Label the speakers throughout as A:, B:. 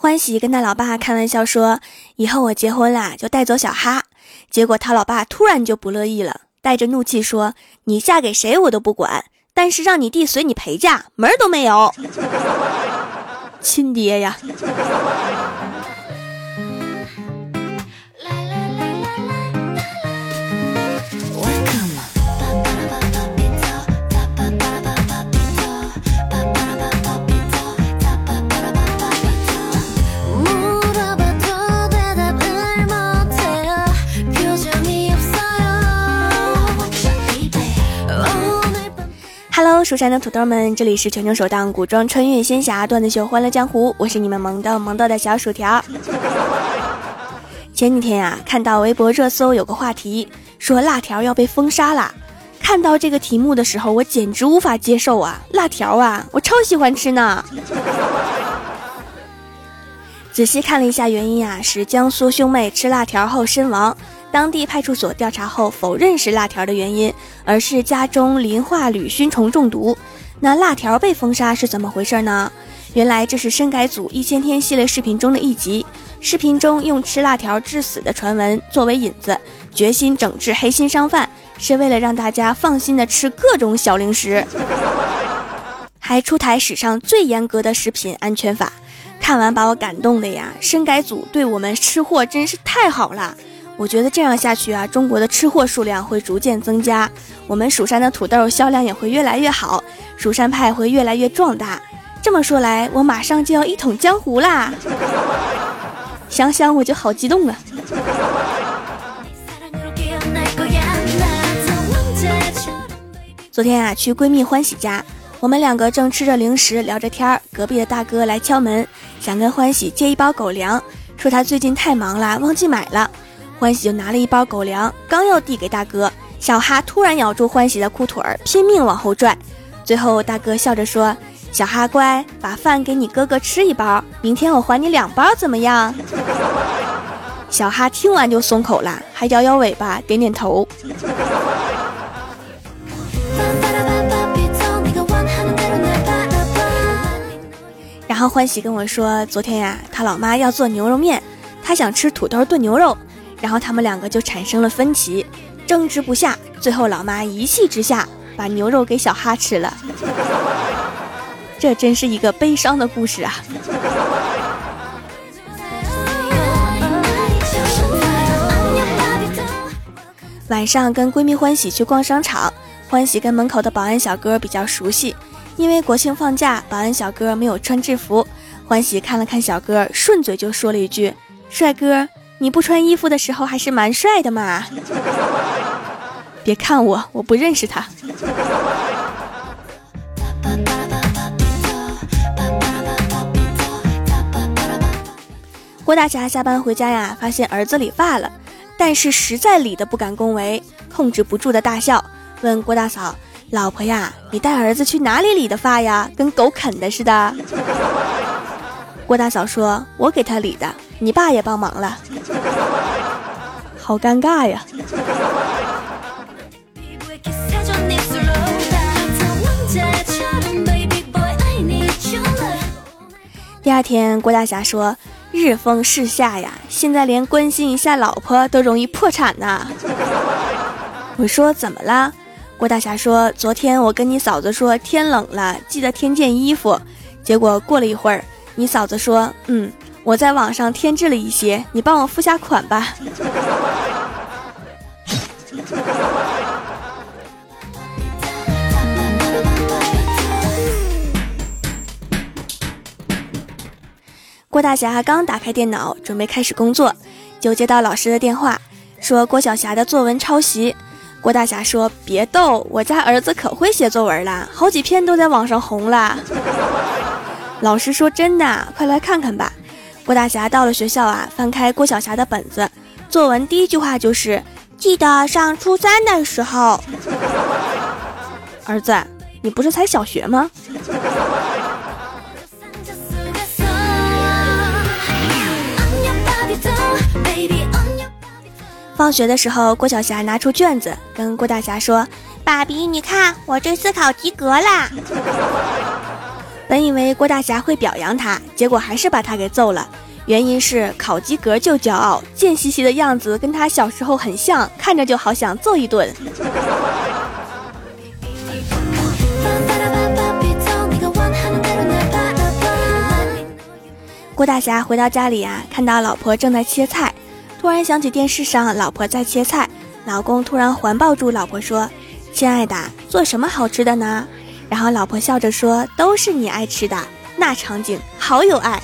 A: 欢喜跟他老爸开玩笑说：“以后我结婚啦，就带走小哈。”结果他老爸突然就不乐意了，带着怒气说：“你嫁给谁我都不管，但是让你弟随你陪嫁，门儿都没有。”亲爹呀！Hello，蜀山的土豆们，这里是全球首档古装穿越仙侠段子秀《欢乐江湖》，我是你们萌豆萌豆的小薯条。前几天呀，看到微博热搜有个话题，说辣条要被封杀了。看到这个题目的时候，我简直无法接受啊！辣条啊，我超喜欢吃呢。仔细看了一下原因啊，是江苏兄妹吃辣条后身亡。当地派出所调查后否认是辣条的原因，而是家中磷化铝熏虫中毒。那辣条被封杀是怎么回事呢？原来这是深改组一千天系列视频中的一集。视频中用吃辣条致死的传闻作为引子，决心整治黑心商贩，是为了让大家放心的吃各种小零食，还出台史上最严格的食品安全法。看完把我感动的呀！深改组对我们吃货真是太好了。我觉得这样下去啊，中国的吃货数量会逐渐增加，我们蜀山的土豆销量也会越来越好，蜀山派会越来越壮大。这么说来，我马上就要一统江湖啦！想想我就好激动啊！昨天啊，去闺蜜欢喜家，我们两个正吃着零食聊着天儿，隔壁的大哥来敲门，想跟欢喜借一包狗粮，说他最近太忙了，忘记买了。欢喜就拿了一包狗粮，刚要递给大哥，小哈突然咬住欢喜的裤腿儿，拼命往后拽。最后大哥笑着说：“小哈乖，把饭给你哥哥吃一包，明天我还你两包，怎么样？” 小哈听完就松口了，还摇摇尾巴，点点头。然后欢喜跟我说，昨天呀，他老妈要做牛肉面，他想吃土豆炖牛肉。然后他们两个就产生了分歧，争执不下，最后老妈一气之下把牛肉给小哈吃了。这真是一个悲伤的故事啊！晚上跟闺蜜欢喜去逛商场，欢喜跟门口的保安小哥比较熟悉，因为国庆放假，保安小哥没有穿制服。欢喜看了看小哥，顺嘴就说了一句：“帅哥。”你不穿衣服的时候还是蛮帅的嘛！别看我，我不认识他。郭大侠下班回家呀，发现儿子理发了，但是实在理的不敢恭维，控制不住的大笑，问郭大嫂：“老婆呀，你带儿子去哪里理的发呀？跟狗啃的似的。”郭大嫂说：“我给他理的。”你爸也帮忙了，好尴尬呀！第二天，郭大侠说：“日风势下呀，现在连关心一下老婆都容易破产呐。”我说：“怎么了？”郭大侠说：“昨天我跟你嫂子说天冷了，记得添件衣服。结果过了一会儿，你嫂子说：‘嗯。’”我在网上添置了一些，你帮我付下款吧。郭大侠刚打开电脑，准备开始工作，就接到老师的电话，说郭晓霞的作文抄袭。郭大侠说：“别逗，我家儿子可会写作文了，好几篇都在网上红了。”老师说：“真的，快来看看吧。”郭大侠到了学校啊，翻开郭晓霞的本子，作文第一句话就是：“记得上初三的时候。”儿子，你不是才小学吗？放学的时候，郭晓霞拿出卷子跟郭大侠说：“爸比，你看我这次考及格啦。”本以为郭大侠会表扬他，结果还是把他给揍了。原因是考及格就骄傲，贱兮兮的样子跟他小时候很像，看着就好想揍一顿。郭大侠回到家里呀，看到老婆正在切菜，突然想起电视上老婆在切菜，老公突然环抱住老婆说：“亲爱的，做什么好吃的呢？”然后老婆笑着说：“都是你爱吃的。”那场景好有爱。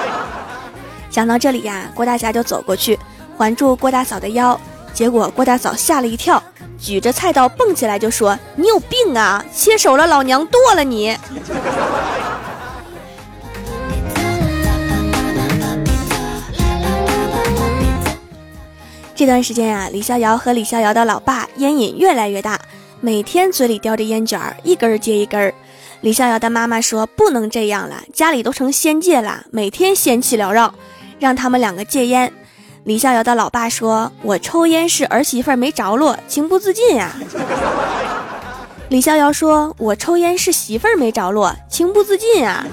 A: 想到这里呀，郭大侠就走过去环住郭大嫂的腰，结果郭大嫂吓了一跳，举着菜刀蹦起来就说：“你有病啊！切手了，老娘剁了你！”这段时间呀，李逍遥和李逍遥的老爸烟瘾越来越大，每天嘴里叼着烟卷儿，一根儿接一根儿。李逍遥的妈妈说：“不能这样了，家里都成仙界了，每天仙气缭绕，让他们两个戒烟。”李逍遥的老爸说：“我抽烟是儿媳妇儿没着落，情不自禁呀。”李逍遥说：“我抽烟是媳妇儿没着落，情不自禁啊。”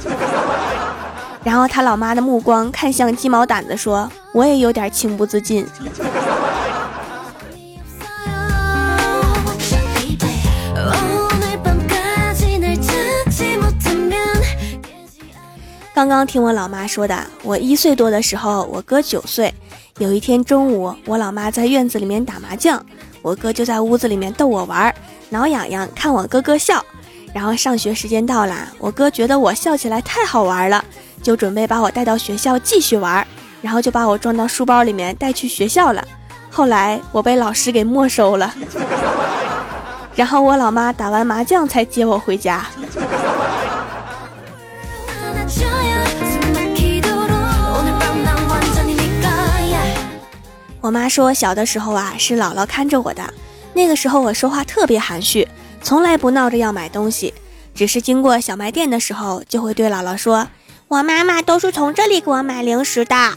A: 然后他老妈的目光看向鸡毛掸子，说：“我也有点情不自禁。”刚刚听我老妈说的，我一岁多的时候，我哥九岁。有一天中午，我老妈在院子里面打麻将，我哥就在屋子里面逗我玩，挠痒痒看我哥哥笑。然后上学时间到了，我哥觉得我笑起来太好玩了，就准备把我带到学校继续玩，然后就把我装到书包里面带去学校了。后来我被老师给没收了，然后我老妈打完麻将才接我回家。我妈说，小的时候啊是姥姥看着我的，那个时候我说话特别含蓄，从来不闹着要买东西，只是经过小卖店的时候，就会对姥姥说：“我妈妈都是从这里给我买零食的。”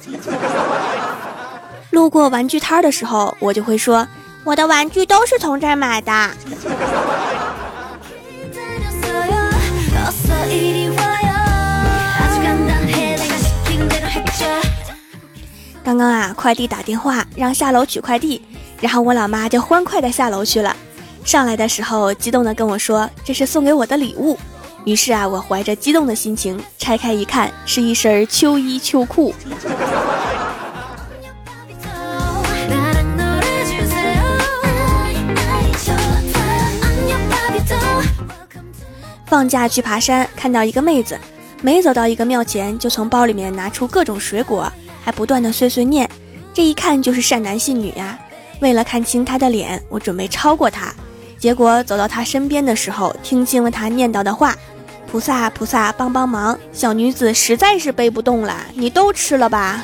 A: 路过玩具摊的时候，我就会说：“我的玩具都是从这儿买的。”刚刚啊，快递打电话让下楼取快递，然后我老妈就欢快的下楼去了。上来的时候，激动的跟我说：“这是送给我的礼物。”于是啊，我怀着激动的心情拆开一看，是一身秋衣秋裤。放假去爬山，看到一个妹子，没走到一个庙前，就从包里面拿出各种水果。还不断的碎碎念，这一看就是善男信女呀。为了看清他的脸，我准备超过他。结果走到他身边的时候，听清了他念叨的话：“菩萨菩萨帮帮忙，小女子实在是背不动了，你都吃了吧。”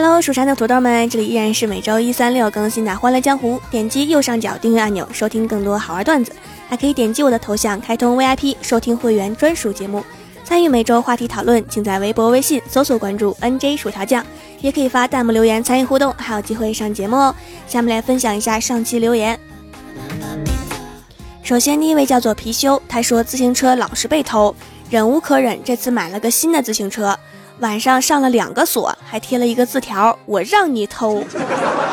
A: Hello，蜀山的土豆们，这里依然是每周一、三、六更新的《欢乐江湖》。点击右上角订阅按钮，收听更多好玩段子。还可以点击我的头像开通 VIP 收听会员专属节目，参与每周话题讨论，请在微博、微信搜索关注 NJ 薯条酱，也可以发弹幕留言参与互动，还有机会上节目哦。下面来分享一下上期留言。首先第一位叫做貔貅，他说自行车老是被偷，忍无可忍，这次买了个新的自行车，晚上上了两个锁，还贴了一个字条：我让你偷。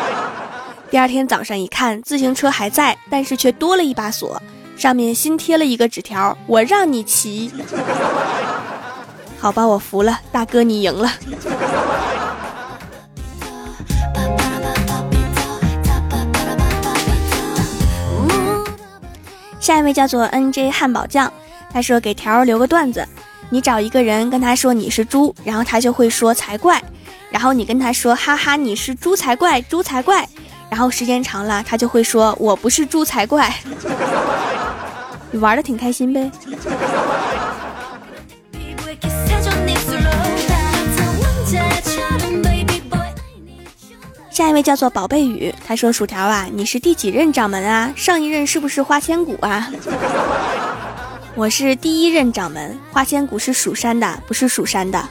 A: 第二天早上一看，自行车还在，但是却多了一把锁。上面新贴了一个纸条，我让你骑，好吧，我服了，大哥你赢了。下一位叫做 N J 汉堡酱，他说给条留个段子，你找一个人跟他说你是猪，然后他就会说才怪，然后你跟他说哈哈你是猪才怪，猪才怪，然后时间长了他就会说我不是猪才怪。你玩的挺开心呗。下一位叫做宝贝雨，他说：“薯条啊，你是第几任掌门啊？上一任是不是花千骨啊？”我是第一任掌门，花千骨是蜀山的，不是蜀山的。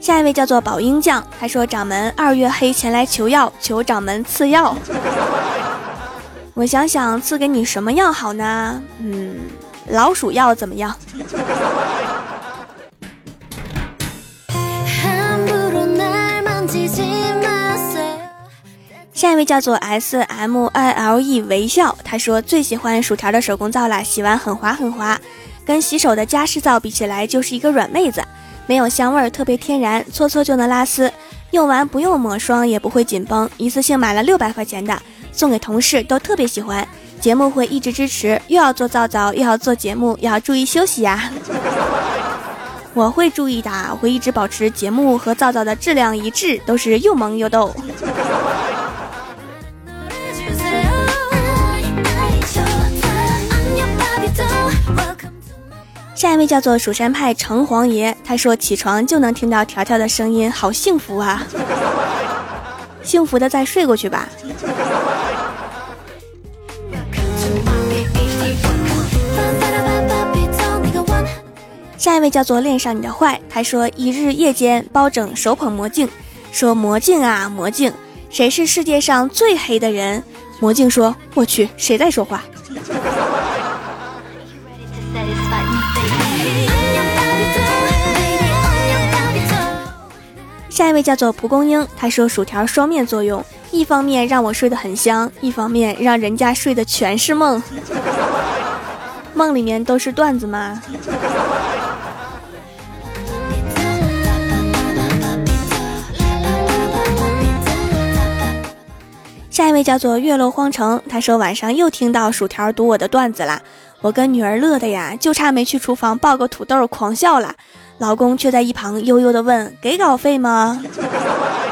A: 下一位叫做宝英酱，他说掌门二月黑前来求药，求掌门赐药。我想想赐给你什么药好呢？嗯，老鼠药怎么样？下一位叫做 S M I L E 微笑，他说最喜欢薯条的手工皂啦，洗完很滑很滑，跟洗手的加湿皂比起来就是一个软妹子，没有香味儿，特别天然，搓搓就能拉丝，用完不用抹霜也不会紧绷，一次性买了六百块钱的，送给同事都特别喜欢，节目会一直支持，又要做皂皂又要做节目，要注意休息呀。我会注意的，我会一直保持节目和皂皂的质量一致，都是又萌又逗。下一位叫做蜀山派城隍爷，他说起床就能听到条条的声音，好幸福啊！幸福的再睡过去吧。下一位叫做恋上你的坏，他说一日夜间包拯手捧魔镜，说魔镜啊魔镜，谁是世界上最黑的人？魔镜说我去，谁在说话？下一位叫做蒲公英，他说薯条双面作用，一方面让我睡得很香，一方面让人家睡的全是梦，梦里面都是段子吗？下一位叫做月落荒城，他说晚上又听到薯条读我的段子啦，我跟女儿乐的呀，就差没去厨房抱个土豆狂笑了。老公却在一旁悠悠地问：“给稿费吗？”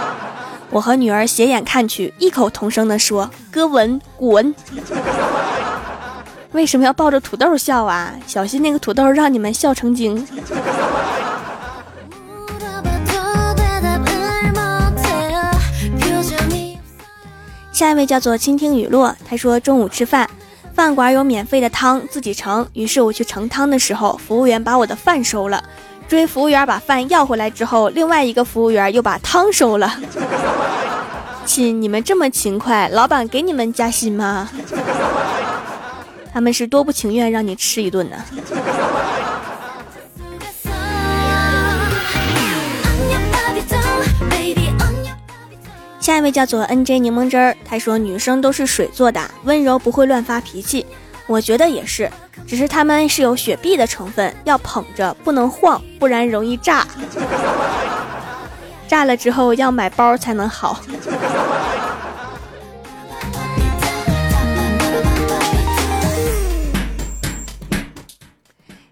A: 我和女儿斜眼看去，异口同声地说：“哥文滚！” 为什么要抱着土豆笑啊？小心那个土豆让你们笑成精。下一位叫做倾听雨落，他说中午吃饭，饭馆有免费的汤，自己盛。于是我去盛汤的时候，服务员把我的饭收了。追服务员把饭要回来之后，另外一个服务员又把汤收了。亲，你们这么勤快，老板给你们加薪吗？他们是多不情愿让你吃一顿呢。下一位叫做 N J 柠檬汁儿，他说女生都是水做的，温柔不会乱发脾气。我觉得也是，只是他们是有雪碧的成分，要捧着不能晃，不然容易炸。炸了之后要买包才能好。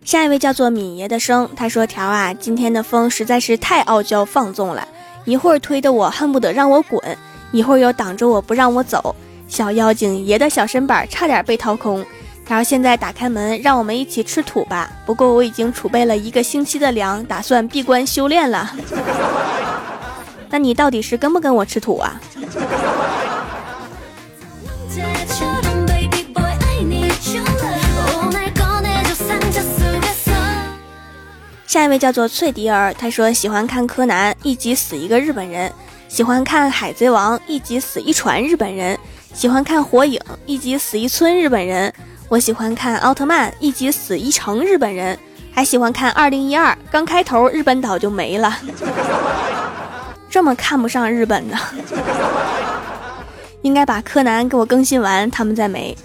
A: 下一位叫做敏爷的生，他说：“条啊，今天的风实在是太傲娇放纵了，一会儿推的我恨不得让我滚，一会儿又挡着我不让我走。小妖精爷的小身板差点被掏空。”然后现在打开门，让我们一起吃土吧。不过我已经储备了一个星期的粮，打算闭关修炼了。那你到底是跟不跟我吃土啊？下一位叫做翠迪儿，他说喜欢看柯南，一集死一个日本人；喜欢看海贼王，一集死一船日本人；喜欢看火影，一集死一村日本人。我喜欢看奥特曼，一集死一成日本人，还喜欢看二零一二，刚开头日本岛就没了，这么看不上日本的，应该把柯南给我更新完，他们再没。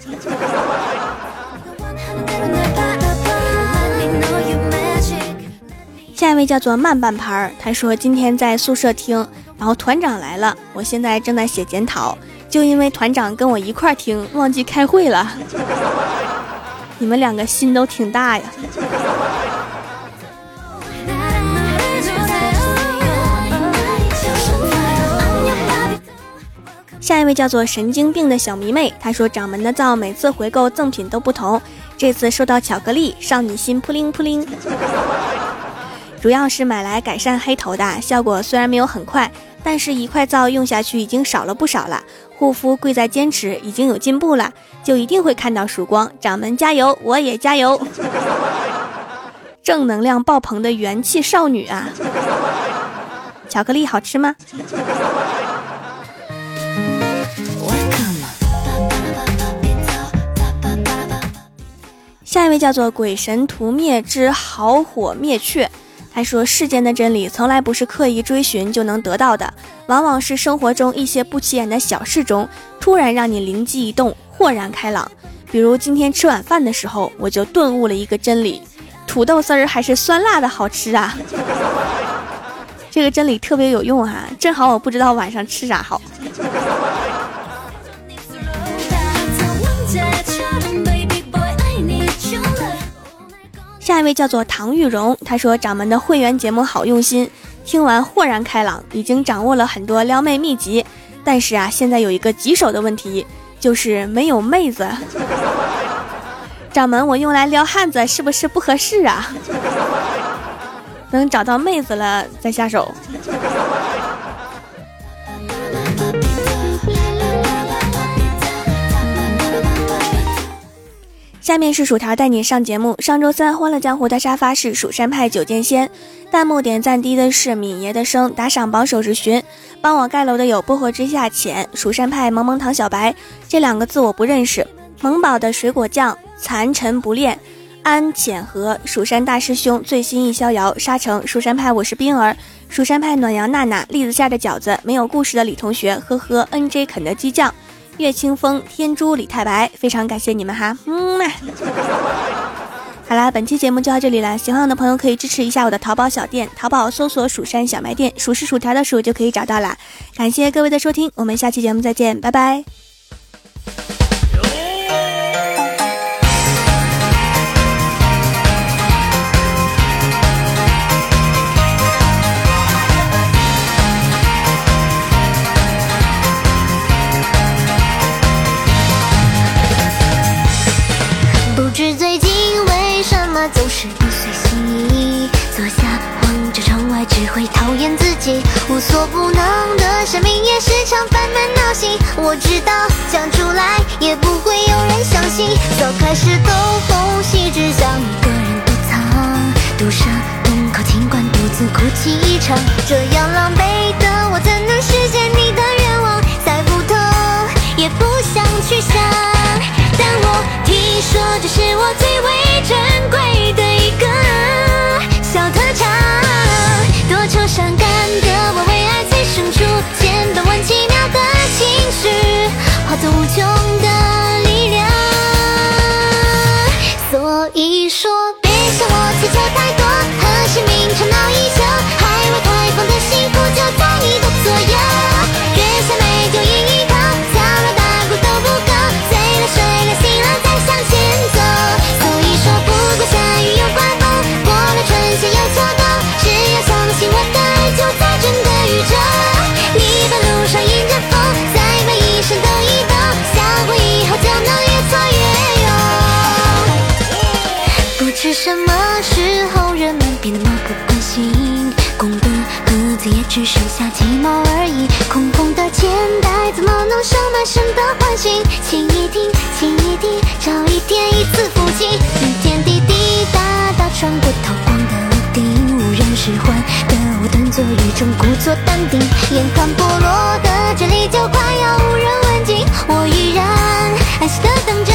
A: 下一位叫做慢半拍儿，他说今天在宿舍听，然后团长来了，我现在正在写检讨。就因为团长跟我一块听，忘记开会了。你们两个心都挺大呀。下一位叫做神经病的小迷妹，她说掌门的皂每次回购赠品都不同，这次收到巧克力，少女心扑灵扑灵。主要是买来改善黑头的，效果虽然没有很快，但是一块皂用下去已经少了不少了。护肤贵在坚持，已经有进步了，就一定会看到曙光。掌门加油，我也加油！正能量爆棚的元气少女啊！巧克力好吃吗？下一位叫做鬼神屠灭之好火灭却，他说世间的真理从来不是刻意追寻就能得到的，往往是生活中一些不起眼的小事中，突然让你灵机一动，豁然开朗。比如今天吃晚饭的时候，我就顿悟了一个真理：土豆丝儿还是酸辣的好吃啊！这个真理特别有用哈，正好我不知道晚上吃啥好。下一位叫做唐玉荣，他说掌门的会员节目好用心，听完豁然开朗，已经掌握了很多撩妹秘籍。但是啊，现在有一个棘手的问题，就是没有妹子。掌门，我用来撩汉子是不是不合适啊？等找到妹子了再下手。下面是薯条带你上节目。上周三欢乐江湖的沙发是蜀山派九剑仙，弹幕点赞低的是敏爷的生，打赏榜首是寻，帮我盖楼的有薄荷之下浅，蜀山派萌萌糖小白这两个字我不认识。萌宝的水果酱，残尘不恋，安浅和蜀山大师兄最新一逍遥沙城蜀山派我是冰儿，蜀山派暖阳娜娜栗子馅的饺子没有故事的李同学，呵呵，N J 肯德基酱。月清风、天珠、李太白，非常感谢你们哈，嗯嘛。好啦，本期节目就到这里了，喜欢我的朋友可以支持一下我的淘宝小店，淘宝搜索“蜀山小卖店”，数是薯条的数就可以找到了。感谢各位的收听，我们下期节目再见，拜拜。
B: 总是不随心意，坐下望着窗外，只会讨厌自己。无所不能的生命也时常烦闷闹心。我知道讲出来也不会有人相信。早开始兜风戏，只想一个人躲藏。堵上洞口，尽管独自哭泣一场。这样狼狈的我，怎能实现你的愿望？再不透也不想去想。但我听说这是我最为珍贵的一个小特长，多愁善感什么时候人们变得漠不关心？孤的盒子也只剩下寂寞而已。空空的钱袋怎么能收满神的欢喜？请一听，请一听，找一天一次抚琴。雨天滴滴答答穿过透光的屋顶，无人使唤的我端坐雨中，故作淡定。眼看破落的这里就快要无人问津，我依然安心的等着。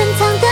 B: 珍藏的